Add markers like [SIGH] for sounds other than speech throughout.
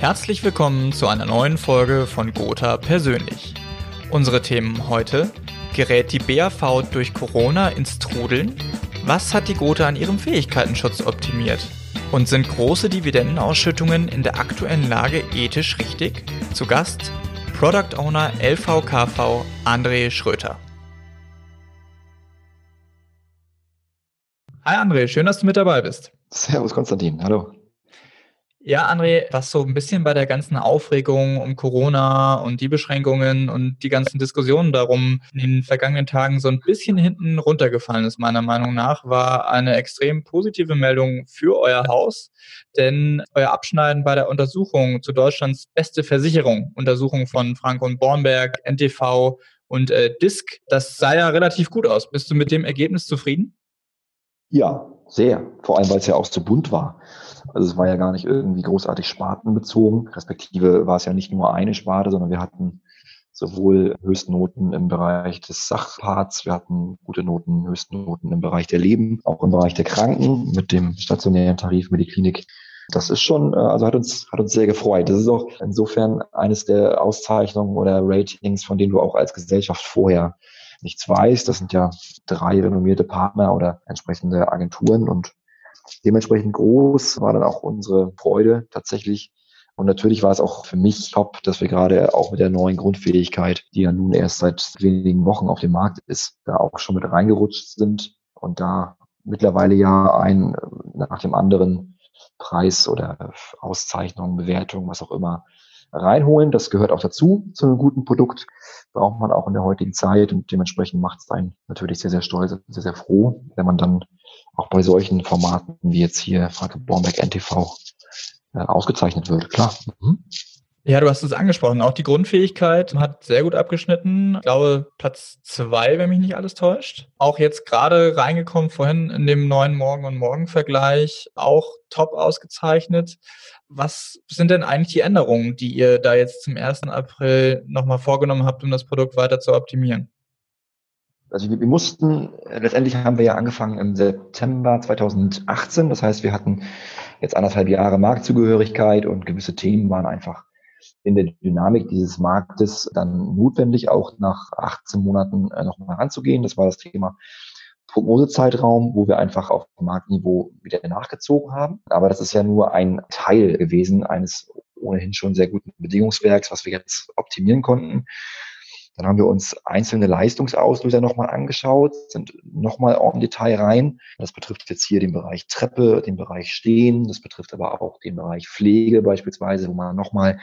Herzlich willkommen zu einer neuen Folge von Gotha persönlich. Unsere Themen heute: Gerät die BAV durch Corona ins Trudeln? Was hat die Gotha an ihrem Fähigkeitenschutz optimiert? Und sind große Dividendenausschüttungen in der aktuellen Lage ethisch richtig? Zu Gast Product Owner LVKV André Schröter. Hi André, schön, dass du mit dabei bist. Servus Konstantin, hallo. Ja, André, was so ein bisschen bei der ganzen Aufregung um Corona und die Beschränkungen und die ganzen Diskussionen darum in den vergangenen Tagen so ein bisschen hinten runtergefallen ist, meiner Meinung nach, war eine extrem positive Meldung für euer Haus, denn euer Abschneiden bei der Untersuchung zu Deutschlands beste Versicherung, Untersuchung von Frank und Bornberg, NTV und äh, DISC, das sah ja relativ gut aus. Bist du mit dem Ergebnis zufrieden? Ja, sehr. Vor allem, weil es ja auch zu bunt war. Also es war ja gar nicht irgendwie großartig spartenbezogen. Respektive war es ja nicht nur eine Sparte, sondern wir hatten sowohl Höchstnoten im Bereich des Sachparts, wir hatten gute Noten, Höchstnoten im Bereich der Leben, auch im Bereich der Kranken mit dem stationären Tarif Mediklinik. Das ist schon, äh, also hat uns, hat uns sehr gefreut. Das ist auch insofern eines der Auszeichnungen oder Ratings, von denen du auch als Gesellschaft vorher nichts weißt. Das sind ja drei renommierte Partner oder entsprechende Agenturen und dementsprechend groß war dann auch unsere Freude tatsächlich. Und natürlich war es auch für mich top, dass wir gerade auch mit der neuen Grundfähigkeit, die ja nun erst seit wenigen Wochen auf dem Markt ist, da auch schon mit reingerutscht sind und da mittlerweile ja ein nach dem anderen Preis oder Auszeichnung, Bewertung, was auch immer, reinholen. Das gehört auch dazu, zu einem guten Produkt. Braucht man auch in der heutigen Zeit und dementsprechend macht es einen natürlich sehr, sehr stolz sehr, sehr froh, wenn man dann auch bei solchen Formaten wie jetzt hier Frage Bornberg NTV äh, ausgezeichnet wird. Klar. Mhm. Ja, du hast es angesprochen. Auch die Grundfähigkeit hat sehr gut abgeschnitten. Ich glaube, Platz zwei, wenn mich nicht alles täuscht. Auch jetzt gerade reingekommen vorhin in dem neuen Morgen- und Morgen-Vergleich. Auch top ausgezeichnet. Was sind denn eigentlich die Änderungen, die ihr da jetzt zum 1. April nochmal vorgenommen habt, um das Produkt weiter zu optimieren? Also wir, wir mussten, letztendlich haben wir ja angefangen im September 2018. Das heißt, wir hatten jetzt anderthalb Jahre Marktzugehörigkeit und gewisse Themen waren einfach in der Dynamik dieses Marktes dann notwendig, auch nach 18 Monaten äh, nochmal ranzugehen. Das war das Thema Prognosezeitraum, wo wir einfach auf Marktniveau wieder nachgezogen haben. Aber das ist ja nur ein Teil gewesen eines ohnehin schon sehr guten Bedingungswerks, was wir jetzt optimieren konnten. Dann haben wir uns einzelne Leistungsauslöser nochmal angeschaut, sind nochmal im Detail rein. Das betrifft jetzt hier den Bereich Treppe, den Bereich Stehen, das betrifft aber auch den Bereich Pflege beispielsweise, wo man nochmal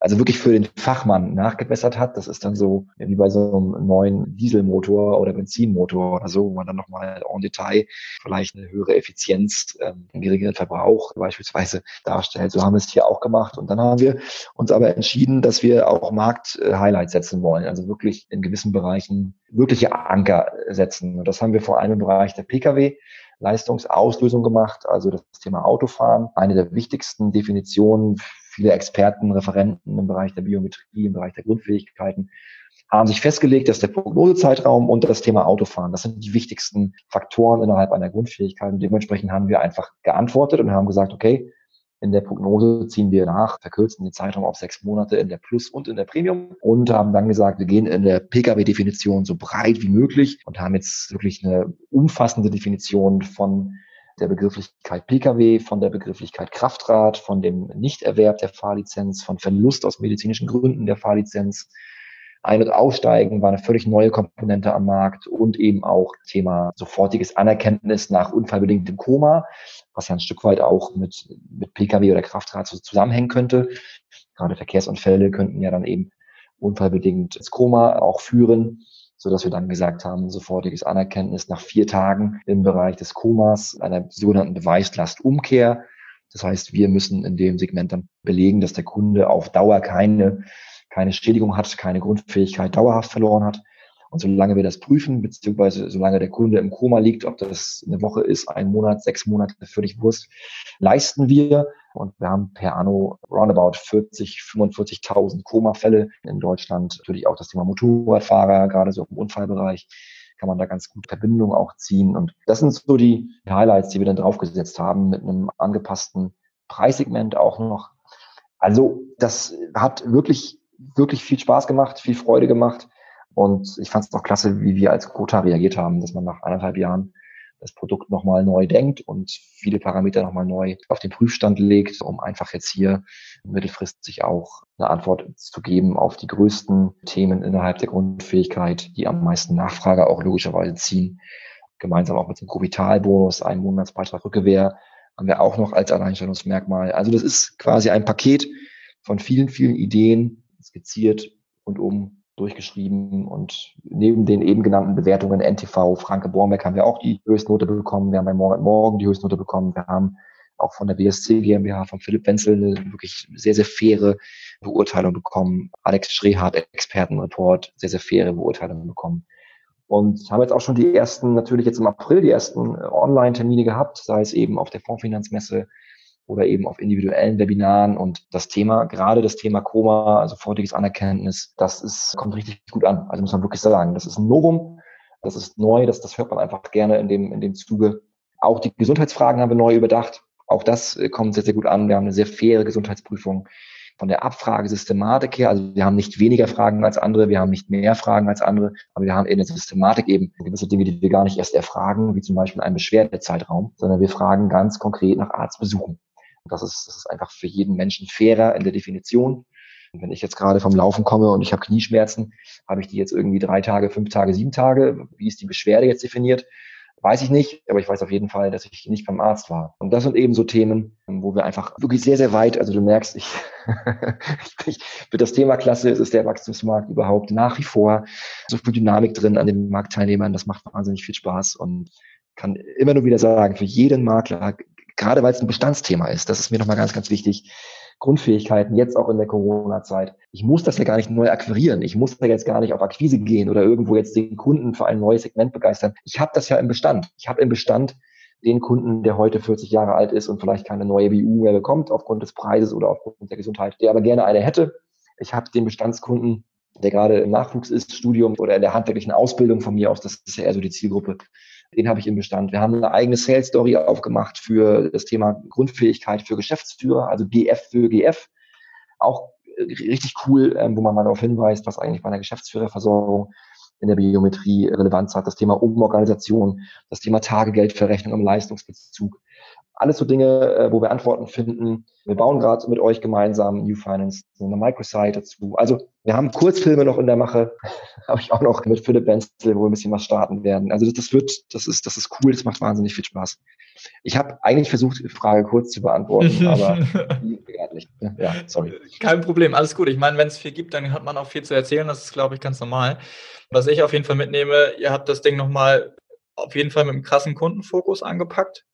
also wirklich für den Fachmann nachgebessert hat. Das ist dann so wie bei so einem neuen Dieselmotor oder Benzinmotor oder so, wo man dann nochmal en Detail vielleicht eine höhere Effizienz, ähm, einen geringeren Verbrauch beispielsweise darstellt. So haben wir es hier auch gemacht. Und dann haben wir uns aber entschieden, dass wir auch Markt-Highlights setzen wollen. Also wirklich in gewissen Bereichen wirkliche Anker setzen. Und das haben wir vor allem im Bereich der Pkw Leistungsauslösung gemacht, also das Thema Autofahren. Eine der wichtigsten Definitionen viele Experten, Referenten im Bereich der Biometrie, im Bereich der Grundfähigkeiten haben sich festgelegt, dass der Prognosezeitraum und das Thema Autofahren, das sind die wichtigsten Faktoren innerhalb einer Grundfähigkeit. Und dementsprechend haben wir einfach geantwortet und haben gesagt, okay, in der Prognose ziehen wir nach, verkürzen den Zeitraum auf sechs Monate in der Plus und in der Premium und haben dann gesagt, wir gehen in der Pkw-Definition so breit wie möglich und haben jetzt wirklich eine umfassende Definition von der Begrifflichkeit Pkw, von der Begrifflichkeit Kraftrad, von dem Nichterwerb der Fahrlizenz, von Verlust aus medizinischen Gründen der Fahrlizenz. Ein- und Aussteigen war eine völlig neue Komponente am Markt und eben auch Thema sofortiges Anerkenntnis nach unfallbedingtem Koma, was ja ein Stück weit auch mit, mit Pkw oder Kraftrad zusammenhängen könnte. Gerade Verkehrsunfälle könnten ja dann eben unfallbedingt ins Koma auch führen so dass wir dann gesagt haben, sofortiges Anerkenntnis nach vier Tagen im Bereich des Komas, einer sogenannten Beweislastumkehr. Das heißt, wir müssen in dem Segment dann belegen, dass der Kunde auf Dauer keine, keine Schädigung hat, keine Grundfähigkeit dauerhaft verloren hat. Und solange wir das prüfen, beziehungsweise solange der Kunde im Koma liegt, ob das eine Woche ist, ein Monat, sechs Monate, völlig Wurst, leisten wir. Und wir haben per anno roundabout 40, 45.000 Koma-Fälle in Deutschland. Natürlich auch das Thema Motorradfahrer, gerade so im Unfallbereich kann man da ganz gut Verbindungen auch ziehen. Und das sind so die Highlights, die wir dann draufgesetzt haben mit einem angepassten Preissegment auch noch Also das hat wirklich, wirklich viel Spaß gemacht, viel Freude gemacht. Und ich fand es auch klasse, wie wir als Kota reagiert haben, dass man nach eineinhalb Jahren das Produkt nochmal neu denkt und viele Parameter nochmal neu auf den Prüfstand legt, um einfach jetzt hier mittelfristig auch eine Antwort zu geben auf die größten Themen innerhalb der Grundfähigkeit, die am meisten Nachfrage auch logischerweise ziehen. Gemeinsam auch mit dem Provitalbonus, einem Monatsbeitrag Rückgewehr, haben wir auch noch als Alleinstellungsmerkmal. Also das ist quasi ein Paket von vielen, vielen Ideen skizziert und um durchgeschrieben und neben den eben genannten Bewertungen NTV, Franke Bornbeck haben wir auch die Höchstnote bekommen, wir haben bei Morgen, Morgen die Höchstnote bekommen, wir haben auch von der BSC GmbH, von Philipp Wenzel eine wirklich sehr, sehr faire Beurteilung bekommen. Alex Schrehardt, Expertenreport, sehr, sehr faire Beurteilung bekommen. Und haben jetzt auch schon die ersten, natürlich jetzt im April, die ersten Online-Termine gehabt, sei es eben auf der Fondsfinanzmesse oder eben auf individuellen Webinaren. Und das Thema, gerade das Thema Koma, also sofortiges Anerkenntnis, das ist, kommt richtig gut an. Also muss man wirklich sagen, das ist ein Novum, das ist neu, das, das hört man einfach gerne in dem, in dem Zuge. Auch die Gesundheitsfragen haben wir neu überdacht. Auch das äh, kommt sehr, sehr gut an. Wir haben eine sehr faire Gesundheitsprüfung von der Abfragesystematik her. Also wir haben nicht weniger Fragen als andere, wir haben nicht mehr Fragen als andere, aber wir haben in der Systematik eben gewisse Dinge, die wir gar nicht erst erfragen, wie zum Beispiel einen Beschwerdezeitraum, sondern wir fragen ganz konkret nach Arztbesuchen. Das ist, das ist einfach für jeden Menschen fairer in der Definition. Und wenn ich jetzt gerade vom Laufen komme und ich habe Knieschmerzen, habe ich die jetzt irgendwie drei Tage, fünf Tage, sieben Tage? Wie ist die Beschwerde jetzt definiert? Weiß ich nicht, aber ich weiß auf jeden Fall, dass ich nicht beim Arzt war. Und das sind eben so Themen, wo wir einfach wirklich sehr, sehr weit, also du merkst, ich, [LAUGHS] ich für das Thema klasse, es ist der Wachstumsmarkt überhaupt nach wie vor so viel Dynamik drin an den Marktteilnehmern, das macht wahnsinnig viel Spaß und kann immer nur wieder sagen, für jeden Makler gerade weil es ein Bestandsthema ist, das ist mir nochmal ganz, ganz wichtig, Grundfähigkeiten, jetzt auch in der Corona-Zeit. Ich muss das ja gar nicht neu akquirieren. Ich muss da jetzt gar nicht auf Akquise gehen oder irgendwo jetzt den Kunden für ein neues Segment begeistern. Ich habe das ja im Bestand. Ich habe im Bestand den Kunden, der heute 40 Jahre alt ist und vielleicht keine neue BU mehr bekommt aufgrund des Preises oder aufgrund der Gesundheit, der aber gerne eine hätte. Ich habe den Bestandskunden, der gerade im Nachwuchs ist, Studium oder in der handwerklichen Ausbildung von mir aus, das ist ja eher so die Zielgruppe, den habe ich im Bestand. Wir haben eine eigene Sales Story aufgemacht für das Thema Grundfähigkeit für Geschäftsführer, also GF für GF. Auch äh, richtig cool, ähm, wo man mal darauf hinweist, was eigentlich bei einer Geschäftsführerversorgung in der Biometrie Relevanz hat. Das Thema Umorganisation, das Thema Tagegeldverrechnung im Leistungsbezug. Alles so Dinge, äh, wo wir Antworten finden. Wir bauen gerade mit euch gemeinsam New Finance, eine Microsite dazu. Also wir haben Kurzfilme noch in der Mache, [LAUGHS] habe ich auch noch mit Philipp Wenzel, wo wir ein bisschen was starten werden. Also das, das wird, das ist, das ist cool, das macht wahnsinnig viel Spaß. Ich habe eigentlich versucht, die Frage kurz zu beantworten, [LAUGHS] aber nicht. Ja, sorry. Kein Problem, alles gut. Ich meine, wenn es viel gibt, dann hat man auch viel zu erzählen. Das ist, glaube ich, ganz normal. Was ich auf jeden Fall mitnehme, ihr habt das Ding nochmal auf jeden Fall mit einem krassen Kundenfokus angepackt.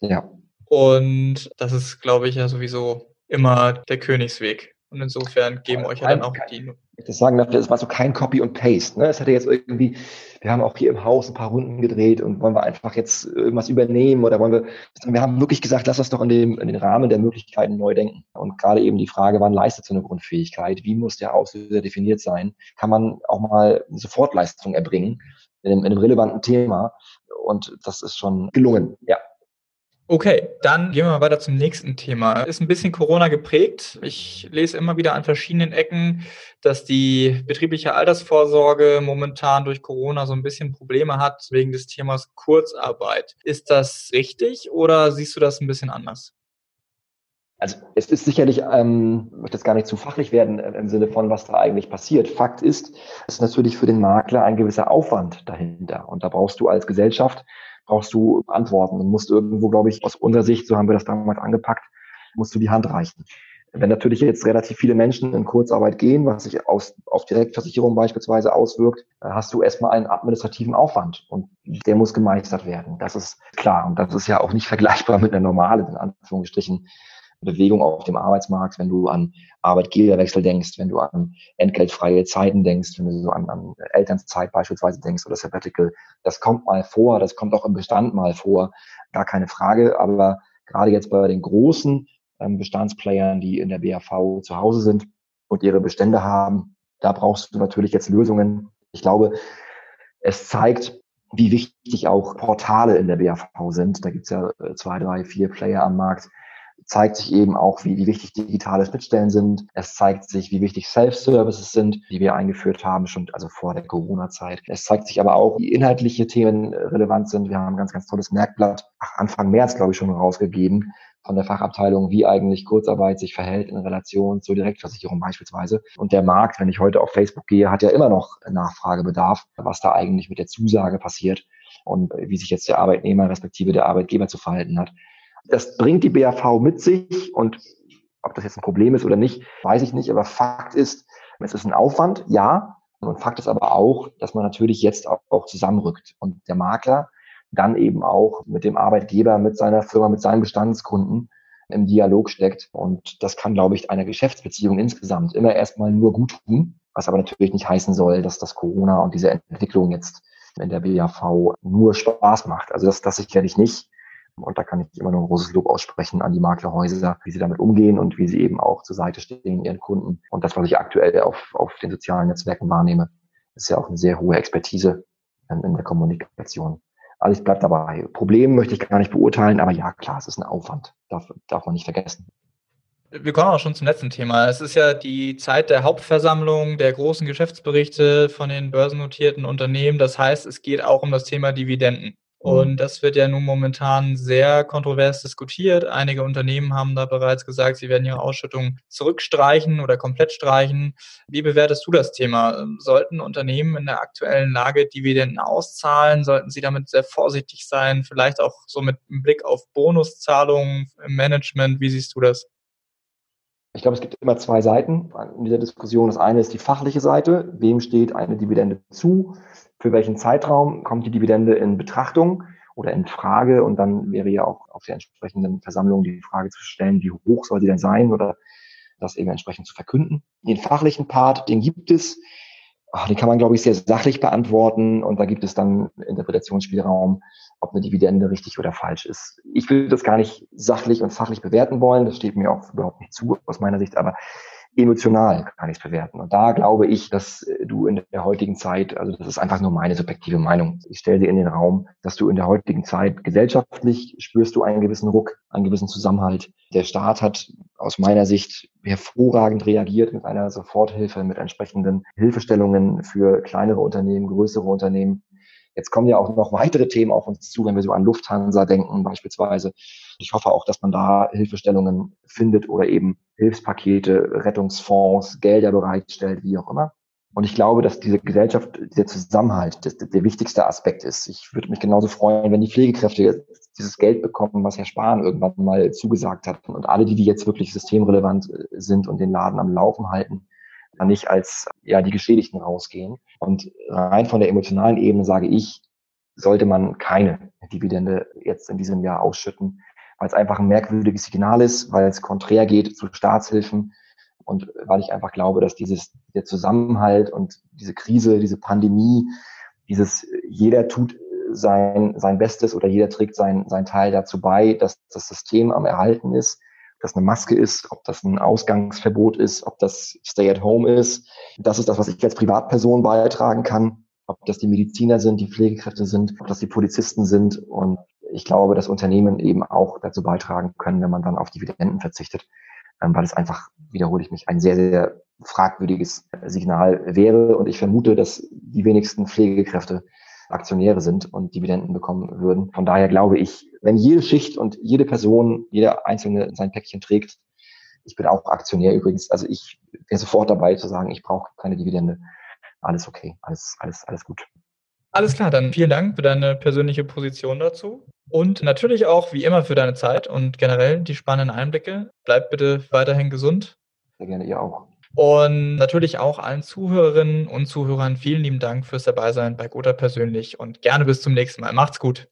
Ja. Und das ist, glaube ich, ja sowieso immer der Königsweg. Und insofern geben euch ja dann auch die. Ich das sagen darf, es war so kein Copy und Paste. Ne? Es hätte jetzt irgendwie, wir haben auch hier im Haus ein paar Runden gedreht und wollen wir einfach jetzt irgendwas übernehmen oder wollen wir, wir haben wirklich gesagt, lass uns doch in, dem, in den Rahmen der Möglichkeiten neu denken. Und gerade eben die Frage, wann leistet so eine Grundfähigkeit? Wie muss der Auslöser definiert sein? Kann man auch mal eine Sofortleistung erbringen in einem, in einem relevanten Thema? Und das ist schon gelungen, ja. Okay, dann gehen wir mal weiter zum nächsten Thema. Ist ein bisschen Corona geprägt. Ich lese immer wieder an verschiedenen Ecken, dass die betriebliche Altersvorsorge momentan durch Corona so ein bisschen Probleme hat wegen des Themas Kurzarbeit. Ist das richtig oder siehst du das ein bisschen anders? Also es ist sicherlich, ähm, ich möchte jetzt gar nicht zu fachlich werden äh, im Sinne von, was da eigentlich passiert. Fakt ist, es ist natürlich für den Makler ein gewisser Aufwand dahinter. Und da brauchst du als Gesellschaft brauchst du Antworten und musst irgendwo, glaube ich, aus unserer Sicht, so haben wir das damals angepackt, musst du die Hand reichen. Wenn natürlich jetzt relativ viele Menschen in Kurzarbeit gehen, was sich aus, auf Direktversicherung beispielsweise auswirkt, hast du erstmal einen administrativen Aufwand und der muss gemeistert werden. Das ist klar und das ist ja auch nicht vergleichbar mit einer normalen, in Anführungsstrichen, Bewegung auf dem Arbeitsmarkt, wenn du an Arbeitgeberwechsel denkst, wenn du an entgeltfreie Zeiten denkst, wenn du so an, an Elternzeit beispielsweise denkst oder Sabbatical. Das kommt mal vor, das kommt auch im Bestand mal vor, gar keine Frage. Aber gerade jetzt bei den großen ähm, Bestandsplayern, die in der BAV zu Hause sind und ihre Bestände haben, da brauchst du natürlich jetzt Lösungen. Ich glaube, es zeigt, wie wichtig auch Portale in der BAV sind. Da gibt's ja äh, zwei, drei, vier Player am Markt, zeigt sich eben auch, wie, wie wichtig digitale Schnittstellen sind. Es zeigt sich, wie wichtig Self-Services sind, die wir eingeführt haben, schon also vor der Corona-Zeit. Es zeigt sich aber auch, wie inhaltliche Themen relevant sind. Wir haben ein ganz, ganz tolles Merkblatt, ach, Anfang März, glaube ich, schon rausgegeben, von der Fachabteilung, wie eigentlich Kurzarbeit sich verhält in Relation zur Direktversicherung beispielsweise. Und der Markt, wenn ich heute auf Facebook gehe, hat ja immer noch Nachfragebedarf, was da eigentlich mit der Zusage passiert und wie sich jetzt der Arbeitnehmer respektive der Arbeitgeber zu verhalten hat. Das bringt die BAV mit sich und ob das jetzt ein Problem ist oder nicht, weiß ich nicht. Aber Fakt ist, es ist ein Aufwand, ja. Und Fakt ist aber auch, dass man natürlich jetzt auch, auch zusammenrückt und der Makler dann eben auch mit dem Arbeitgeber, mit seiner Firma, mit seinen Bestandskunden im Dialog steckt. Und das kann, glaube ich, einer Geschäftsbeziehung insgesamt immer erstmal nur gut tun, was aber natürlich nicht heißen soll, dass das Corona und diese Entwicklung jetzt in der BAV nur Spaß macht. Also das, das sicherlich nicht. Und da kann ich immer nur ein großes Lob aussprechen an die Maklerhäuser, wie sie damit umgehen und wie sie eben auch zur Seite stehen ihren Kunden. Und das, was ich aktuell auf, auf den sozialen Netzwerken wahrnehme, ist ja auch eine sehr hohe Expertise in der Kommunikation. Alles bleibt dabei. Problem möchte ich gar nicht beurteilen, aber ja, klar, es ist ein Aufwand. Darf, darf man nicht vergessen. Wir kommen auch schon zum letzten Thema. Es ist ja die Zeit der Hauptversammlung, der großen Geschäftsberichte von den börsennotierten Unternehmen. Das heißt, es geht auch um das Thema Dividenden. Und mhm. das wird ja nun momentan sehr kontrovers diskutiert. Einige Unternehmen haben da bereits gesagt, sie werden ihre Ausschüttung zurückstreichen oder komplett streichen. Wie bewertest du das Thema? Sollten Unternehmen in der aktuellen Lage Dividenden auszahlen? Sollten sie damit sehr vorsichtig sein? Vielleicht auch so mit Blick auf Bonuszahlungen im Management. Wie siehst du das? Ich glaube, es gibt immer zwei Seiten in dieser Diskussion. Das eine ist die fachliche Seite. Wem steht eine Dividende zu? Für welchen Zeitraum kommt die Dividende in Betrachtung oder in Frage? Und dann wäre ja auch auf der entsprechenden Versammlung die Frage zu stellen, wie hoch soll sie denn sein oder das eben entsprechend zu verkünden. Den fachlichen Part, den gibt es. Ach, den kann man, glaube ich, sehr sachlich beantworten und da gibt es dann Interpretationsspielraum ob eine Dividende richtig oder falsch ist. Ich will das gar nicht sachlich und fachlich bewerten wollen, das steht mir auch überhaupt nicht zu aus meiner Sicht, aber emotional kann ich es bewerten. Und da glaube ich, dass du in der heutigen Zeit, also das ist einfach nur meine subjektive Meinung, ich stelle dir in den Raum, dass du in der heutigen Zeit gesellschaftlich spürst du einen gewissen Ruck, einen gewissen Zusammenhalt. Der Staat hat aus meiner Sicht hervorragend reagiert mit einer Soforthilfe, mit entsprechenden Hilfestellungen für kleinere Unternehmen, größere Unternehmen. Jetzt kommen ja auch noch weitere Themen auf uns zu, wenn wir so an Lufthansa denken beispielsweise. Ich hoffe auch, dass man da Hilfestellungen findet oder eben Hilfspakete, Rettungsfonds, Gelder bereitstellt, wie auch immer. Und ich glaube, dass diese Gesellschaft, dieser Zusammenhalt das, der wichtigste Aspekt ist. Ich würde mich genauso freuen, wenn die Pflegekräfte dieses Geld bekommen, was Herr Spahn irgendwann mal zugesagt hat. Und alle, die, die jetzt wirklich systemrelevant sind und den Laden am Laufen halten, nicht als ja die Geschädigten rausgehen. Und rein von der emotionalen Ebene sage ich, sollte man keine Dividende jetzt in diesem Jahr ausschütten, weil es einfach ein merkwürdiges Signal ist, weil es konträr geht zu Staatshilfen und weil ich einfach glaube, dass dieses der Zusammenhalt und diese Krise, diese Pandemie, dieses jeder tut sein sein Bestes oder jeder trägt sein sein Teil dazu bei, dass das System am erhalten ist das eine Maske ist, ob das ein Ausgangsverbot ist, ob das Stay at Home ist. Das ist das, was ich als Privatperson beitragen kann. Ob das die Mediziner sind, die Pflegekräfte sind, ob das die Polizisten sind. Und ich glaube, dass Unternehmen eben auch dazu beitragen können, wenn man dann auf Dividenden verzichtet, ähm, weil es einfach, wiederhole ich mich, ein sehr, sehr fragwürdiges Signal wäre. Und ich vermute, dass die wenigsten Pflegekräfte Aktionäre sind und Dividenden bekommen würden. Von daher glaube ich, wenn jede Schicht und jede Person, jeder Einzelne sein Päckchen trägt, ich bin auch Aktionär übrigens, also ich wäre sofort dabei zu sagen, ich brauche keine Dividende. Alles okay, alles, alles, alles gut. Alles klar, dann vielen Dank für deine persönliche Position dazu. Und natürlich auch wie immer für deine Zeit und generell die spannenden Einblicke. Bleib bitte weiterhin gesund. Sehr gerne, ihr auch. Und natürlich auch allen Zuhörerinnen und Zuhörern vielen lieben Dank fürs Dabeisein bei Gotha persönlich und gerne bis zum nächsten Mal. Macht's gut.